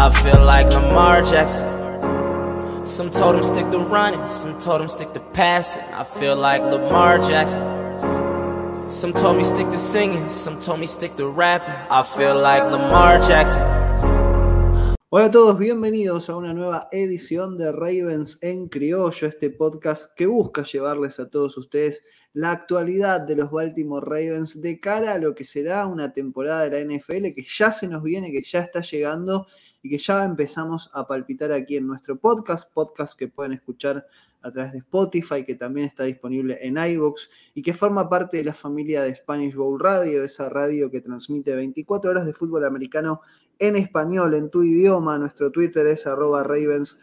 I feel like Lamar Jackson. Some told him stick to running, some told him stick to passing. I feel like Lamar Jackson. Some told me stick to singing, some told me stick to rapping. I feel like Lamar Jackson. Hola a todos, bienvenidos a una nueva edición de Ravens en Criollo, este podcast que busca llevarles a todos ustedes la actualidad de los Baltimore Ravens de cara a lo que será una temporada de la NFL que ya se nos viene, que ya está llegando que ya empezamos a palpitar aquí en nuestro podcast, podcast que pueden escuchar a través de Spotify, que también está disponible en iVoox y que forma parte de la familia de Spanish Bowl Radio, esa radio que transmite 24 horas de fútbol americano en español, en tu idioma. Nuestro Twitter es arroba Ravens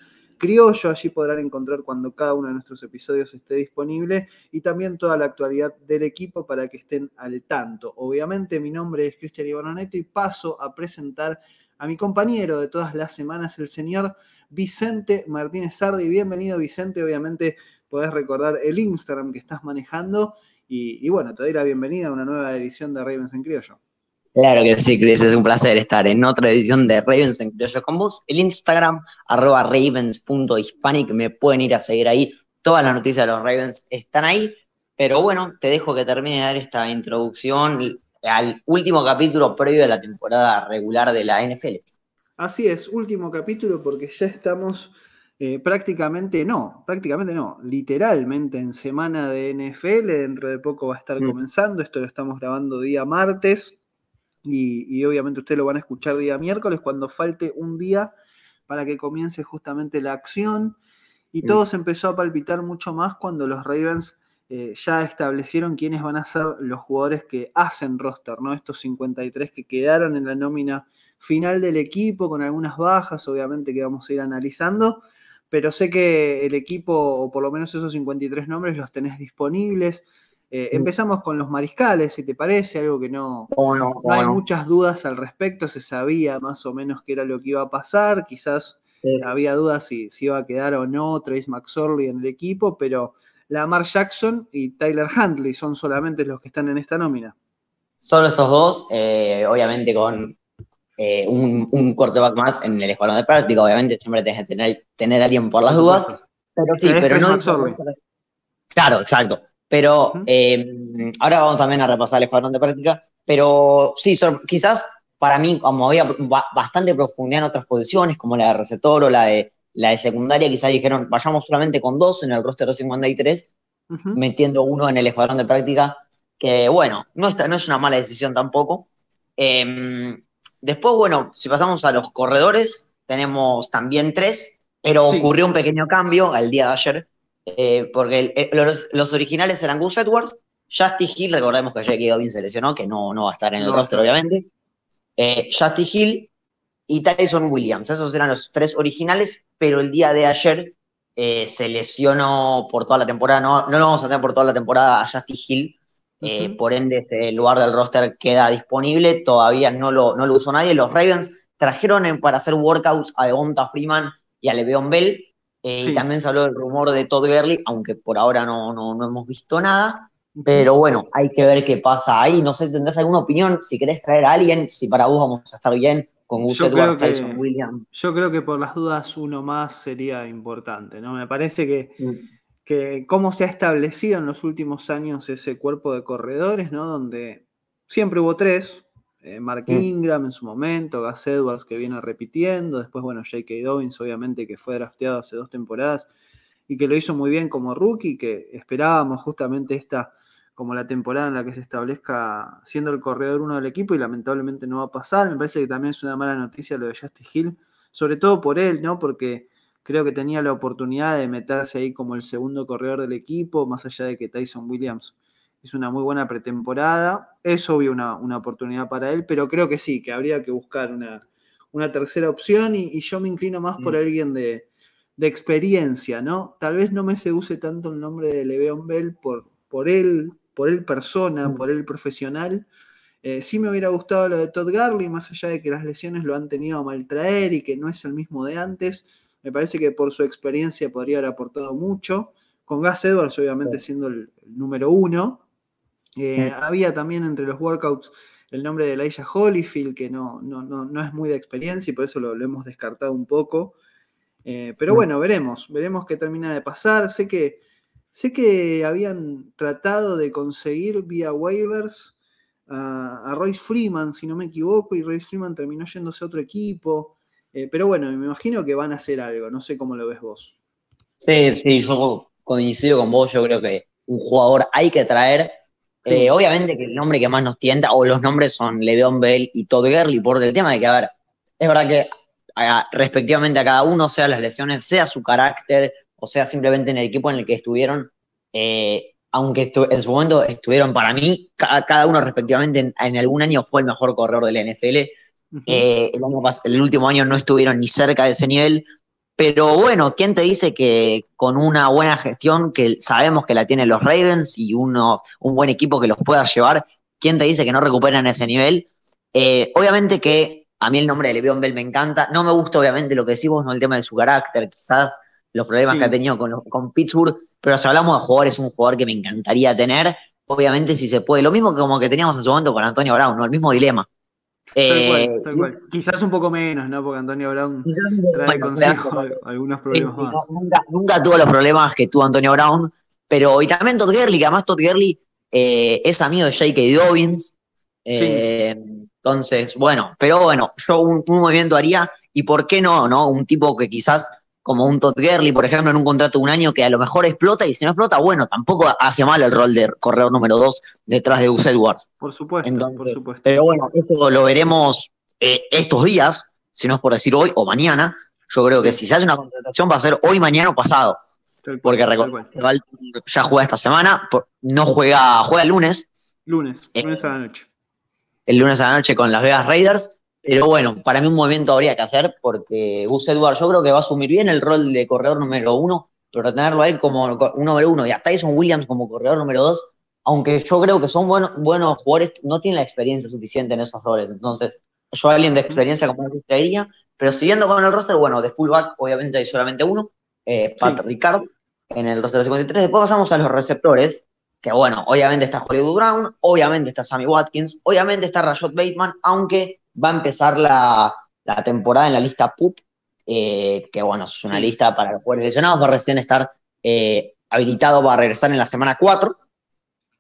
allí podrán encontrar cuando cada uno de nuestros episodios esté disponible y también toda la actualidad del equipo para que estén al tanto. Obviamente mi nombre es Cristian Ibarroneto y paso a presentar a mi compañero de todas las semanas, el señor Vicente Martínez Sardi. Bienvenido Vicente, obviamente podés recordar el Instagram que estás manejando y, bueno, te doy la bienvenida a una nueva edición de Ravens en Criollo. Claro que sí, Chris, es un placer estar en otra edición de Ravens en Criollo con vos. El Instagram, arroba ravens.hispanic, me pueden ir a seguir ahí. Todas las noticias de los Ravens están ahí. Pero bueno, te dejo que termine de dar esta introducción al último capítulo previo de la temporada regular de la NFL. Así es, último capítulo porque ya estamos eh, prácticamente, no, prácticamente no, literalmente en semana de NFL. Dentro de poco va a estar Mm. comenzando. Esto lo estamos grabando día martes. Y, y obviamente ustedes lo van a escuchar día miércoles cuando falte un día para que comience justamente la acción. Y Mm. todo se empezó a palpitar mucho más cuando los Ravens eh, ya establecieron quiénes van a ser los jugadores que hacen roster, ¿no? Estos 53 que quedaron en la nómina final del equipo, con algunas bajas, obviamente que vamos a ir analizando. Pero sé que el equipo, o por lo menos esos 53 nombres, los tenés disponibles. Eh, empezamos con los mariscales, si te parece, algo que no hay muchas dudas al respecto, se sabía más o menos qué era lo que iba a pasar, quizás había dudas si, si iba a quedar o no Trace McSorley en el equipo, pero Lamar Jackson y Tyler Huntley son solamente los que están en esta nómina. Solo estos dos, eh, obviamente con eh, un, un quarterback más en el escuadrón de práctica, obviamente siempre tenés que tener, tener a alguien por las dudas. Pero sí, pero no. Claro, exacto. Pero eh, ahora vamos también a repasar el escuadrón de práctica. Pero sí, quizás para mí, como había ba- bastante profundidad en otras posiciones, como la de receptor o la de, la de secundaria, quizás dijeron, vayamos solamente con dos en el roster de 53, Ujú. metiendo uno en el escuadrón de práctica, que bueno, no, está, no es una mala decisión tampoco. Eh, después, bueno, si pasamos a los corredores, tenemos también tres, pero Sí. ocurrió un pequeño cambio al día de ayer, eh, porque el- el- los, los originales eran Gus Edwards, Justin Hill, recordemos que J.K. Dobbins se lesionó, que no, no va a estar en el No roster, obviamente. Eh, Justin Hill y Tyson Williams, esos eran los tres originales, pero el día de ayer eh, se lesionó por toda la temporada, no, no lo vamos a tener por toda la temporada a Justin Hill, eh, Ujú. por ende este lugar del roster queda disponible, todavía no lo, no lo usó nadie, los Ravens trajeron en- para hacer workouts a Devonta Freeman y a Le'Veon Bell, eh, Sí. y también se habló del rumor de Todd Gurley, aunque por ahora no, no, no hemos visto nada, pero bueno, hay que ver qué pasa ahí, no sé, ¿tendrás alguna opinión? Si querés traer a alguien, si para vos vamos a estar bien con Gus Yo Edwards, creo que- Tyson Williams. Yo creo que por las dudas uno más sería importante, ¿no? Me parece que, que cómo se ha establecido en los últimos años ese cuerpo de corredores, ¿no? Donde siempre hubo tres, eh, Mark Mm. Ingram en su momento, Gus Edwards que viene repitiendo, después, bueno, J.K. Dobbins obviamente que fue drafteado hace dos temporadas y que lo hizo muy bien como rookie, que esperábamos justamente esta como la temporada en la que se establezca siendo el corredor uno del equipo y lamentablemente no va a pasar. Me parece que también es una mala noticia lo de Justin Hill, sobre todo por él, ¿no? Porque creo que tenía la oportunidad de meterse ahí como el segundo corredor del equipo, más allá de que Tyson Williams hizo una muy buena pretemporada. Es obvio una, una oportunidad para él, pero creo que sí, que habría que buscar una, una tercera opción y, y yo me inclino más por Mm. alguien de, de experiencia, ¿no? Tal vez no me seduce tanto el nombre de Le'Veon Bell por, por él, por él persona, Mm. por él profesional. Eh, sí me hubiera gustado lo de Todd Gurley, más allá de que las lesiones lo han tenido a maltraer y que no es el mismo de antes. Me parece que por su experiencia podría haber aportado mucho. Con Gus Edwards, obviamente, siendo el, el número uno. Eh, Sí. Había también entre los workouts el nombre de Elijah Holyfield, que no, no, no, es muy de experiencia y por eso lo, hemos descartado un poco. Eh, pero bueno, veremos, veremos qué termina de pasar. Sé que, sé que habían tratado de conseguir vía waivers a, Royce Freeman, si no me equivoco, y Royce Freeman terminó yéndose a otro equipo. Eh, pero bueno, me imagino que van a hacer algo, no sé cómo lo ves vos. Sí, sí, yo coincido con vos, yo creo que un jugador hay que traer eh, obviamente que el nombre que más nos tienta, o los nombres son Le'Veon Bell y Todd Gurley, por el tema de que, a ver, es verdad que respectivamente a cada uno, sea las lesiones, sea su carácter, o sea simplemente en el equipo en el que estuvieron, eh, aunque en su momento estuvieron para mí, cada, uno respectivamente en, algún año fue el mejor corredor de la NFL. Eh, el, el último año no estuvieron ni cerca de ese nivel, pero bueno, ¿quién te dice que con una buena gestión, que sabemos que la tienen los Ravens y uno, un buen equipo que los pueda llevar, ¿quién te dice que no recuperan ese nivel? Eh, obviamente que a mí el nombre de Le'Veon Bell me encanta. No me gusta, obviamente, lo que decimos, no el tema de su carácter, quizás los problemas que ha tenido con, con Pittsburgh, pero si hablamos de jugadores, es un jugador que me encantaría tener. Obviamente, si se puede. Lo mismo que como que teníamos en su momento con Antonio Brown, ¿no? El mismo dilema. Eh, Quizás un poco menos, ¿no? Porque Antonio Brown trae consigo algunos problemas más. Nunca, tuvo los problemas que tuvo Antonio Brown, pero y también Todd Gurley, que además Todd Gurley eh, es amigo de J.K. Dobbins. Eh, entonces, bueno, pero bueno, yo un, un, movimiento haría, y por qué no, ¿no? Un tipo que quizás como un Todd Gurley, por ejemplo, en un contrato de un año que a lo mejor explota y si no explota, bueno, tampoco hace mal el rol de corredor número dos detrás de Gus Edwards. Por supuesto, por supuesto. Pero bueno, esto lo veremos eh, estos días, si no es por decir hoy o mañana. Yo creo que si se hace una contratación va a ser hoy, mañana o pasado. porque ya juega esta semana, no juega, juega el lunes. Lunes, eh, lunes a la noche. El lunes a la noche con las Vegas Raiders. Pero bueno, para mí un movimiento habría que hacer porque Gus Edwards yo creo que va a asumir bien el rol de corredor número uno, pero tenerlo ahí como un número uno y a Tyson Williams como corredor número dos, aunque yo creo que son buenos, buenos jugadores, no tienen la experiencia suficiente en esos roles. Entonces, yo alguien de experiencia como que traería, pero siguiendo con el roster, bueno, de fullback obviamente hay solamente uno, eh, Pat en el roster de 53. Después pasamos a los receptores, que bueno, obviamente está Hollywood Brown, obviamente está Sammy Watkins, obviamente está Rashad Bateman, aunque va a empezar la, temporada en la lista PUP, eh, que bueno, es una lista para los jugadores lesionados, va a recién estar eh, habilitado para regresar en la semana 4.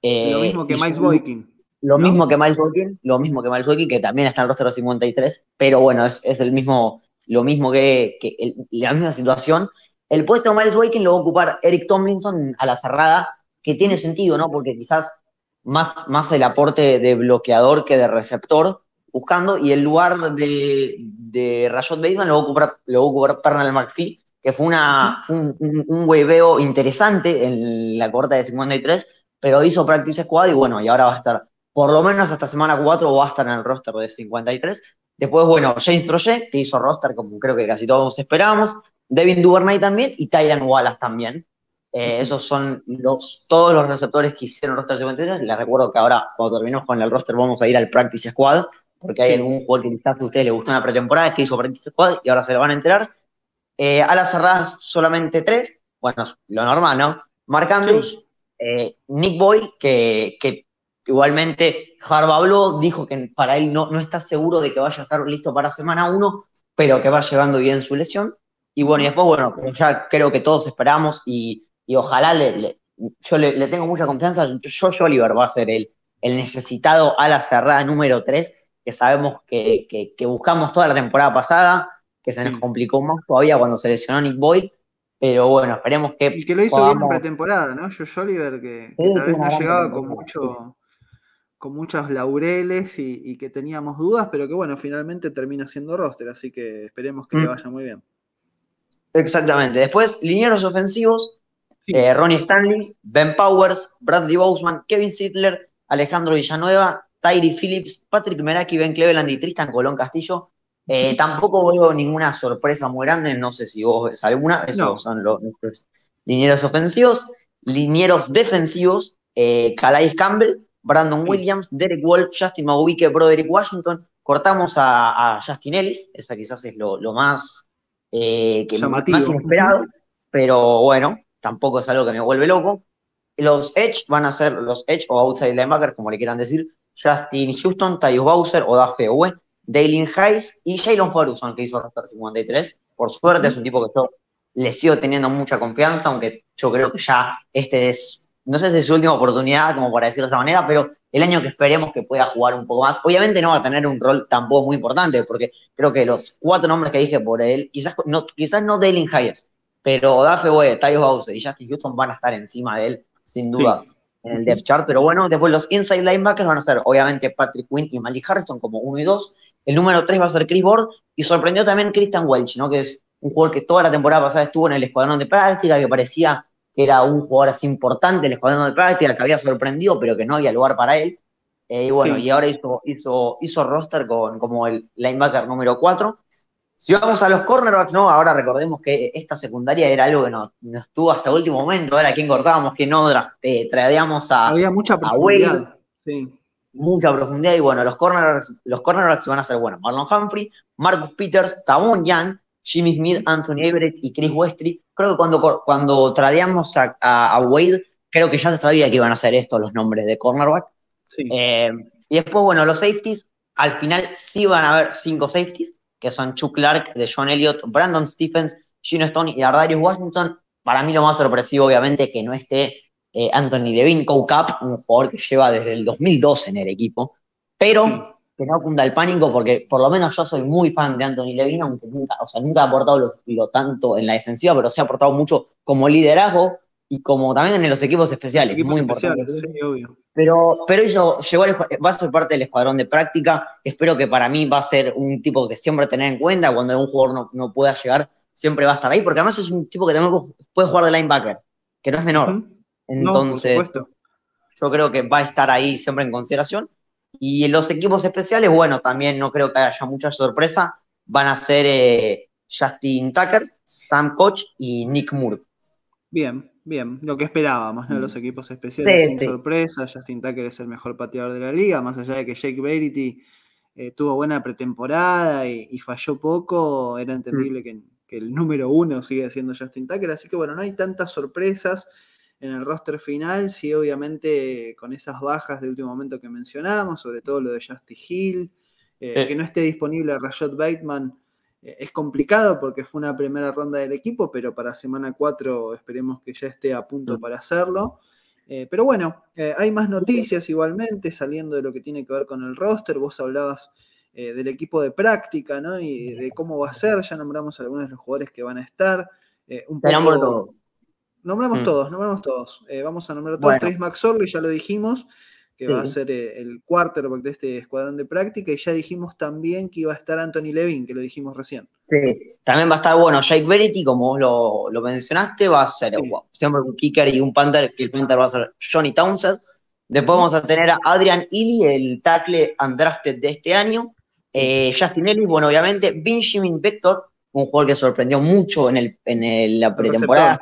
Eh, lo mismo que Miles Boykin. Lo mismo que Miles Boykin, lo mismo que Miles Boykin, que también está en el roster 53, pero bueno, es, el mismo, lo mismo que, la misma situación. El puesto de Miles Boykin lo va a ocupar Eric Tomlinson a la cerrada, que tiene sentido, ¿no? Porque quizás más, más el aporte de bloqueador que de receptor, buscando, y el lugar de, de Rashad Bateman lo va a ocupar, lo va a ocupar Pernal McPhee, que fue una, un, un, interesante en la corta de 53, pero hizo practice squad y bueno, y ahora va a estar, por lo menos hasta semana 4 va a estar en el roster de 53. Después, bueno, James Projet, que hizo roster como creo que casi todos esperábamos, Devin Duvernay también y Tyron Wallace también. Eh, esos son los, todos los receptores que hicieron roster 53. Les recuerdo que ahora, cuando terminemos con el roster, vamos a ir al practice squad porque hay algún jugador que quizás a ustedes les gustó una pretemporada, que hizo Practice Squad y ahora se lo van a enterar. Eh, a las cerradas solamente tres, bueno, lo normal, ¿no? Mark Andrews, eh, Nick Boy, que, que igualmente habló, dijo que para él no, no está seguro de que vaya a estar listo para semana uno, pero que va llevando bien su lesión. Y bueno, y después, bueno, ya creo que todos esperamos y, y ojalá le, yo le, tengo mucha confianza. Yo, Oliver va a ser el, el necesitado a la cerrada número 3 que sabemos que, buscamos toda la temporada pasada, que se nos complicó más todavía cuando se lesionó Nick Boyd, pero bueno, esperemos que. Y que lo hizo bien en pretemporada, ¿no? Josh Oliver, que, tal vez no llegaba con mucho con muchos laureles y, que teníamos dudas, pero que bueno, finalmente termina siendo roster, así que esperemos que le mm. vaya muy bien. Exactamente. Después, linieros ofensivos, eh, Ronnie Stanley, Ben Powers, Bradley Boseman, Kevin Sittler, Alejandro Villanueva Tyree Phillips, Patrick Meraki, Ben Cleveland y Tristan Colón Castillo. Eh, tampoco veo ninguna sorpresa muy grande, no sé si vos ves alguna, esos son los nuestros linieros ofensivos. Linieros defensivos, eh, Calais Campbell, Brandon Williams, Derek Wolf, Justin Maubike, Broderick Washington. Cortamos a, Justin Ellis, esa quizás es lo, más, eh, que más inesperado, pero bueno, tampoco es algo que me vuelve loco. Los Edge van a ser los Edge o Outside Linebacker, como le quieran decir, Justin Houston, Tyus Bowser o Dafe Uwe, Dalen Hayes y Jalen Ferguson, que hizo roster 53. Por suerte, es un tipo que yo le sigo teniendo mucha confianza, aunque yo creo que ya este es, no sé si es su última oportunidad, como para decirlo de esa manera, pero el año que esperemos que pueda jugar un poco más. Obviamente no va a tener un rol tampoco muy importante, porque creo que los cuatro nombres que dije por él, quizás no, quizás no Dalen Hayes, pero Dafe Webb, Tyus Bowser y Justin Houston van a estar encima de él, sin dudas, en el depth chart. Pero bueno, después los inside linebackers van a ser, obviamente, Patrick Quinn y Malik Harrison como uno y dos. El número tres va a ser Chris Board. Y sorprendió también Christian Welch, ¿no? Que es un jugador que toda la temporada pasada estuvo en el escuadrón de práctica, que parecía que era un jugador así importante del escuadrón de práctica, que había sorprendido, pero que no había lugar para él. Eh, y bueno, y ahora hizo, hizo, hizo roster con, como el linebacker número 4. Si vamos a los cornerbacks, ¿no? Ahora recordemos que esta secundaria era algo que nos, estuvo hasta el último momento, era quien cortábamos, quien no, eh, tradeamos a. Había mucha profundidad. Mucha profundidad, y bueno, los cornerbacks, los cornerbacks van a ser, bueno, Marlon Humphrey, Marcus Peters, Tavon Young, Jimmy Smith, Anthony Everett y Chris Westry. Creo que cuando, cuando tradeamos a, Wade, creo que ya se sabía que iban a ser estos los nombres de cornerback. Eh, y después, bueno, los safeties, al final sí van a haber cinco safeties que son Chuck Clark, de John Elliott, Brandon Stephens, Gino Stone y Ardarius Washington. Para mí lo más sorpresivo, obviamente, que no esté eh, Anthony Levine, Co-Cap, un jugador que lleva desde el 2012 en el equipo, pero que no cunda el pánico porque por lo menos yo soy muy fan de Anthony Levine, aunque nunca, o sea, nunca ha aportado lo, tanto en la defensiva, pero se ha aportado mucho como liderazgo y como también en los equipos especiales, muy importante. Sí, obvio. Pero, pero eso llegó va a ser parte del escuadrón de práctica. Espero que para mí va a ser un tipo que siempre tener en cuenta cuando algún jugador no, pueda llegar, siempre va a estar ahí, porque además es un tipo que también puede jugar de linebacker, que no es menor. Entonces, yo creo que va a estar ahí siempre en consideración. Y en los equipos especiales, bueno, también no creo que haya mucha sorpresa. Van a ser eh, Justin Tucker, Sam Koch y Nick Moore. Bien, Bien, lo que esperábamos, ¿no? Mm. Los equipos especiales sin sorpresa. Justin Tucker es el mejor pateador de la liga, más allá de que Jake Verity eh, tuvo buena pretemporada y, falló poco, era entendible que, el número uno sigue siendo Justin Tucker. Así que bueno, no hay tantas sorpresas en el roster final, sí, obviamente con esas bajas de último momento que mencionamos, sobre todo lo de Justin Hill, eh, que no esté disponible Rashad Bateman eh, es complicado porque fue una primera ronda del equipo, pero para semana 4 esperemos que ya esté a punto mm. para hacerlo. Eh, pero bueno, eh, hay más noticias igualmente saliendo de lo que tiene que ver con el roster. Vos hablabas del equipo de práctica, ¿no? Y de cómo va a ser. Ya nombramos algunos de los jugadores que van a estar. un poco... Nombramos mm. todos, nombramos todos. vamos a nombrar todos. Trace McSorley, ya lo dijimos que va a ser eh, el quarterback de este escuadrón de práctica, y ya dijimos también que iba a estar Anthony Levin, que lo dijimos recién. Sí, también va a estar, bueno, Jake Verity, como vos lo, mencionaste, va a ser siempre un kicker y un punter, que el punter va a ser Johnny Townsend. Después vamos a tener a Adrian Ely, el tackle undrafted de este año. Eh, Justin Ellis, bueno, obviamente, Benjamin Vector, un jugador que sorprendió mucho en, el, en la pretemporada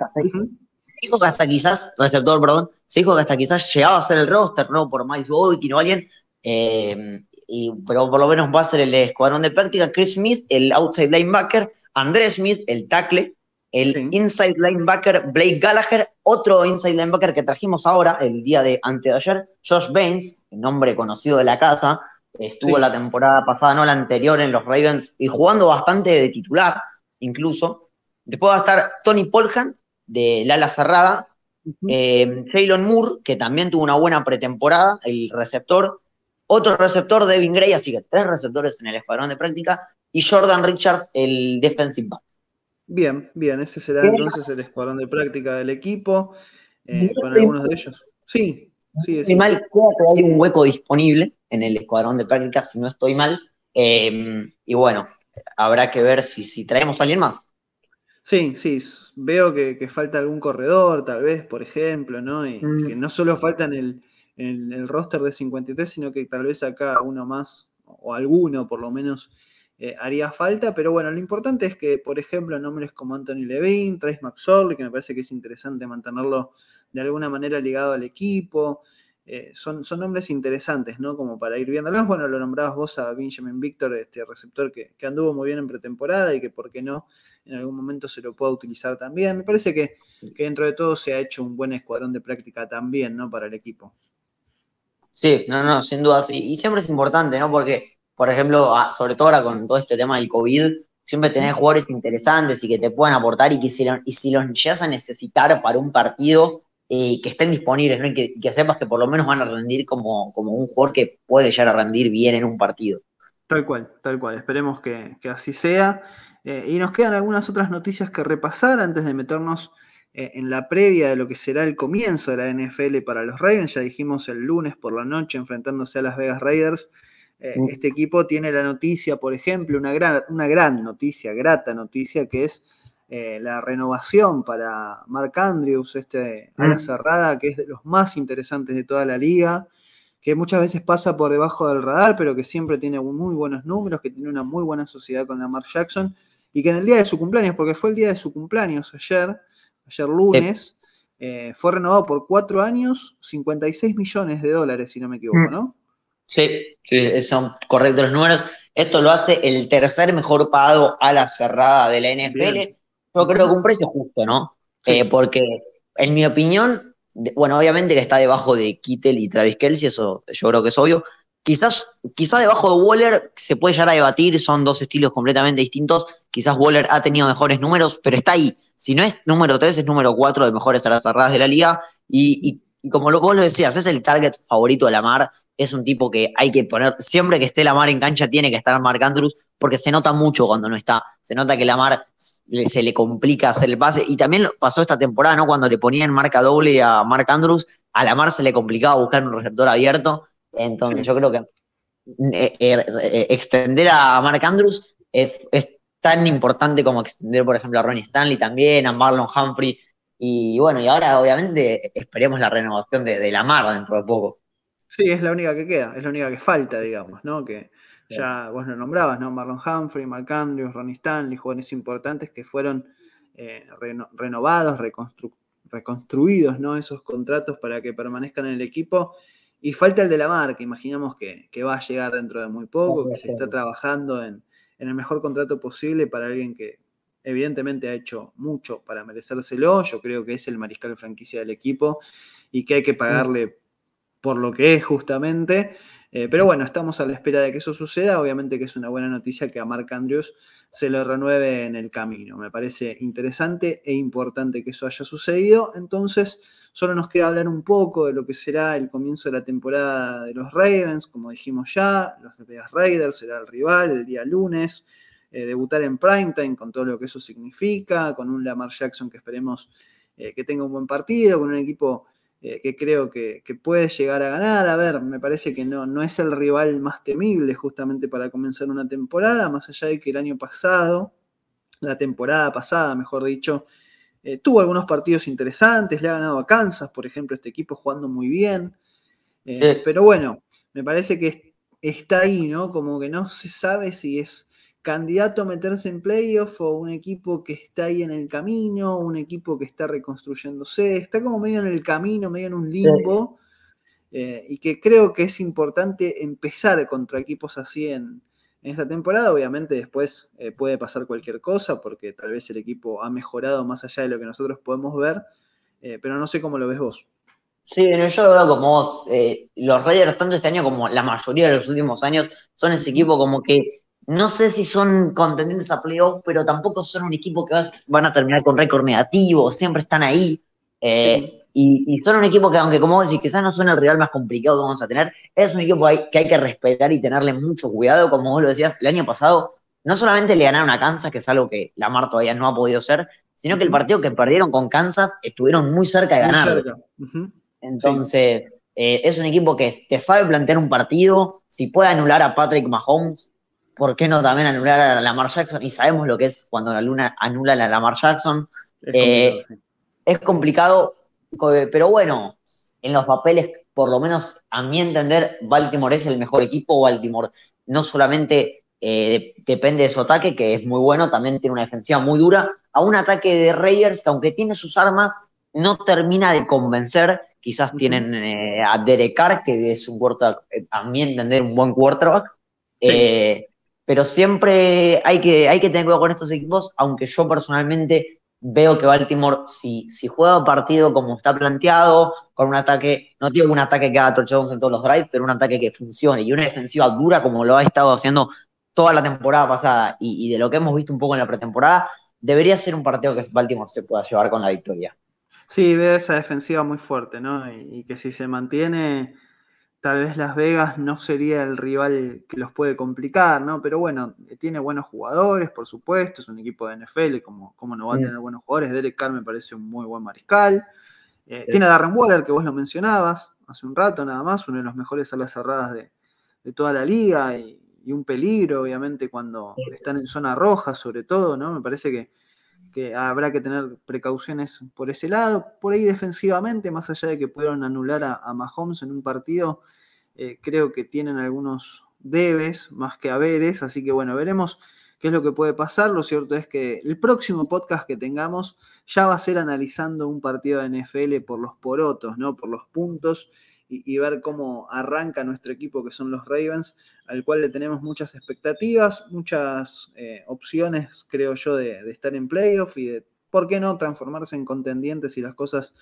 dijo que hasta quizás, receptor, perdón, se dijo que hasta quizás llegaba a ser el roster, ¿no? Por Miles Boykin o alguien, eh, y, pero por lo menos va a ser el escuadrón de práctica, Chris Smith, el outside linebacker, André Smith, el tackle, el inside linebacker Blake Gallagher, otro inside linebacker que trajimos ahora, el día de antes de ayer, Josh Baines, nombre conocido de la casa, estuvo la temporada pasada, no la anterior, en los Ravens y jugando bastante de titular, incluso. Después va a estar Tony Polhan, del ala cerrada. Eh, Jalen Moore, que también tuvo una buena pretemporada, el receptor. Otro receptor, Devin Gray, así que tres receptores en el escuadrón de práctica. Y Jordan Richards, el defensive back. Bien, bien, ese será entonces el escuadrón de práctica del equipo, eh, con algunos de ellos. Sí, sí. Estoy mal, creo que hay un hueco disponible en el escuadrón de práctica, si no estoy mal. Eh, y bueno, habrá que ver si, si traemos a alguien más. Sí, sí, veo que, falta algún corredor, tal vez, por ejemplo, ¿no? Y, mm. que no solo falta en el, en el roster de 53, sino que tal vez acá uno más, o alguno por lo menos, eh, haría falta. Pero bueno, lo importante es que, por ejemplo, nombres como Anthony Levine, Trace McSorley, que me parece que es interesante mantenerlo de alguna manera ligado al equipo. Eh, son, son nombres interesantes, ¿no? Como para ir viendo. Bueno, lo nombrabas vos a Benjamin Victor, este receptor que, anduvo muy bien en pretemporada y que, ¿por qué no? En algún momento se lo pueda utilizar también. Me parece que, dentro de todo se ha hecho un buen escuadrón de práctica también, ¿no? Para el equipo. Sí, no, no, sin duda, sí. Y siempre es importante, ¿no? Porque, por ejemplo, ah, sobre todo ahora con todo este tema del COVID, siempre tenés jugadores interesantes y que te puedan aportar y que si, y si los llegas a necesitar para un partido, eh, que estén disponibles, ¿no? Y que, sepas que por lo menos van a rendir como, como un jugador que puede llegar a rendir bien en un partido. Tal cual, tal cual. Esperemos que, así sea. Eh, y nos quedan algunas otras noticias que repasar antes de meternos eh, en la previa de lo que será el comienzo de la NFL para los Ravens. Ya dijimos el lunes por la noche enfrentándose a Las Vegas Raiders. Eh, este equipo tiene la noticia, por ejemplo, una gran, una gran noticia, grata noticia, que es eh, la renovación para Mark Andrews, este ala cerrada, que es de los más interesantes de toda la liga, que muchas veces pasa por debajo del radar, pero que siempre tiene muy buenos números, que tiene una muy buena sociedad con Lamar Jackson, y que en el día de su cumpleaños, porque fue el día de su cumpleaños ayer, ayer lunes, eh, fue renovado por cuatro años, 56 millones de dólares, si no me equivoco, mm. ¿no? Sí, sí, son correctos los números. Esto lo hace el tercer mejor pagado a la cerrada de la NFL. Yo creo que un precio justo, ¿no? Eh, porque, en mi opinión, bueno, obviamente que está debajo de Kittel y Travis Kelsey, eso yo creo que es obvio, Quizás, quizás debajo de Waller se puede llegar a debatir, son dos estilos completamente distintos. Quizás Waller ha tenido mejores números, pero está ahí. Si no es número 3, es número 4 de mejores a las cerradas de la liga. Y, como vos lo decías, es el target favorito de Lamar. Es un tipo que hay que poner, siempre que esté Lamar en cancha, tiene que estar Mark Andrews, porque se nota mucho cuando no está. Se nota que Lamar se le complica hacer el pase. Y también pasó esta temporada, ¿no? Cuando le ponían marca doble a Mark Andrews, a Lamar se le complicaba buscar un receptor abierto entonces yo creo que eh, eh, eh, extender a Mark Andrews es, tan importante como extender, por ejemplo, a Ronnie Stanley también, a Marlon Humphrey. Y bueno, y ahora obviamente esperemos la renovación de, de Lamar dentro de poco. Sí, es la única que queda, es la única que falta, digamos, ¿no? Que ya vos lo nombrabas, ¿no? Marlon Humphrey, Mark Andrews, Ronnie Stanley, jóvenes importantes que fueron renovados, reconstruidos, ¿no? Esos contratos para que permanezcan en el equipo y falta el de la marca, imaginamos que, va a llegar dentro de muy poco, que se está trabajando en, el mejor contrato posible para alguien que evidentemente ha hecho mucho para merecérselo. Yo creo que es el mariscal franquicia del equipo y que hay que pagarle por lo que es justamente. Eh, pero bueno, estamos a la espera de que eso suceda. Obviamente que es una buena noticia que a Mark Andrews se lo renueve en el camino. Me parece interesante e importante que eso haya sucedido. Entonces, solo nos queda hablar un poco de lo que será el comienzo de la temporada de los Ravens. Como dijimos ya, los Vegas Raiders será el rival el día lunes. Eh, debutar en primetime con todo lo que eso significa, con un Lamar Jackson que esperemos eh, que tenga un buen partido, con un equipo eh, que creo que, puede llegar a ganar. A ver, me parece que no, no es el rival más temible justamente para comenzar una temporada, más allá de que el año pasado, la temporada pasada, mejor dicho, eh, tuvo algunos partidos interesantes, le ha ganado a Kansas, por ejemplo, este equipo jugando muy bien. Eh, pero bueno, me parece que está ahí, ¿no? Como que no se sabe si es candidato a meterse en playoff o un equipo que está ahí en el camino, un equipo que está reconstruyéndose, está como medio en el camino, medio en un limbo, eh, y que creo que es importante empezar contra equipos así en, esta temporada. Obviamente después eh, puede pasar cualquier cosa, porque tal vez el equipo ha mejorado más allá de lo que nosotros podemos ver, eh, pero no sé cómo lo ves vos. Sí, yo lo veo como vos. los Raiders, tanto este año como la mayoría de los últimos años, son ese equipo como que no sé si son contendientes a playoff, pero tampoco son un equipo que van a terminar con récord negativo, siempre están ahí. Eh, y, son un equipo que, aunque como vos decís, quizás no son el rival más complicado que vamos a tener, es un equipo que hay que respetar y tenerle mucho cuidado. Como vos lo decías, el año pasado no solamente le ganaron a Kansas, que es algo que Lamar todavía no ha podido ser, sino que el partido que perdieron con Kansas estuvieron muy cerca de ganar. Entonces, eh, es un equipo que te sabe plantear un partido, si puede anular a Patrick Mahomes, ¿por qué no también anular a Lamar Jackson? Y sabemos lo que es cuando la luna anula a Lamar Jackson. Es, complicado, eh, pero bueno, en los papeles, por lo menos a mi entender, Baltimore es el mejor equipo. Baltimore no solamente eh, depende de su ataque, que es muy bueno, también tiene una defensiva muy dura, a un ataque de Raiders que aunque tiene sus armas, no termina de convencer. Quizás tienen eh, a Derek Carr, que es un quarterback, a mi entender, un buen quarterback. Pero siempre hay que, hay que tener cuidado con estos equipos, aunque yo personalmente veo que Baltimore, si, si juega partido como está planteado, con un ataque, no digo un ataque que haga touchdowns en todos los drives, pero un ataque que funcione y una defensiva dura como lo ha estado haciendo toda la temporada pasada y, de lo que hemos visto un poco en la pretemporada, debería ser un partido que Baltimore se pueda llevar con la victoria. Sí, veo esa defensiva muy fuerte, ¿no? y que si se mantiene tal vez Las Vegas no sería el rival que los puede complicar, ¿no? Pero bueno, tiene buenos jugadores, por supuesto, es un equipo de NFL, como, como no va a tener buenos jugadores. Derek Carr me parece un muy buen mariscal. Eh, tiene a Darren Waller, que vos lo mencionabas hace un rato nada más, uno de los mejores alas cerradas de, toda la liga y, un peligro, obviamente, cuando están en zona roja, sobre todo, ¿no? Me parece que, habrá que tener precauciones por ese lado. Por ahí defensivamente, más allá de que pudieron anular a Mahomes en un partido, eh, creo que tienen algunos debes más que haberes, así que bueno, veremos qué es lo que puede pasar. Lo cierto es que el próximo podcast que tengamos ya va a ser analizando un partido de NFL por los porotos, ¿no? Por los puntos y, ver cómo arranca nuestro equipo que son los Ravens, al cual le tenemos muchas expectativas, muchas eh, opciones, creo yo, de, de estar en playoff y de, ¿por qué no?, transformarse en contendientes si las cosas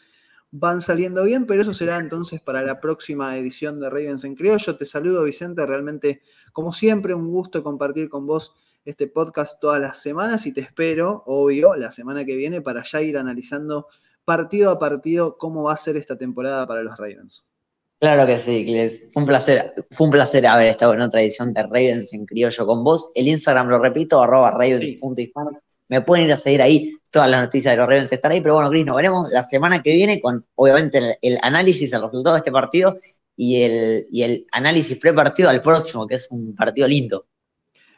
van saliendo bien, pero eso será entonces para la próxima edición de Ravens en Criollo. Te saludo, Vicente, realmente, como siempre, un gusto compartir con vos este podcast todas las semanas y te espero, obvio, la semana que viene para ya ir analizando partido a partido cómo va a ser esta temporada para los Ravens. Claro que sí, Cles. Fue un placer, fue un placer haber estado en otra edición de Ravens en Criollo con vos. El Instagram, lo repito, arroba ravens.hispano. Me pueden ir a seguir ahí todas las noticias de los Ravens estar ahí, pero bueno, Chris, nos veremos la semana que viene con, obviamente, el, análisis, el resultado de este partido y el, y el análisis pre-partido al próximo, que es un partido lindo.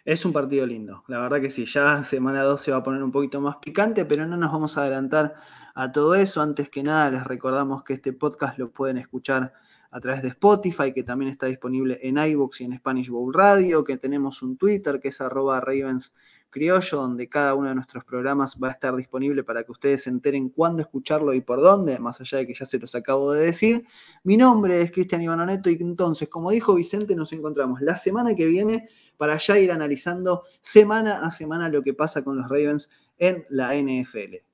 Es un partido lindo, la verdad que sí, ya semana 2 se va a poner un poquito más picante, pero no nos vamos a adelantar a todo eso. Antes que nada, les recordamos que este podcast lo pueden escuchar a través de Spotify, que también está disponible en iVoox y en Spanish Bowl Radio, que tenemos un Twitter que es arroba Ravens donde cada uno de nuestros programas va a estar disponible para que ustedes se enteren cuándo escucharlo y por dónde, más allá de que ya se los acabo de decir. Mi nombre es Cristian Ivanoneto y entonces, como dijo Vicente, nos encontramos la semana que viene para ya ir analizando semana a semana lo que pasa con los Ravens en la NFL.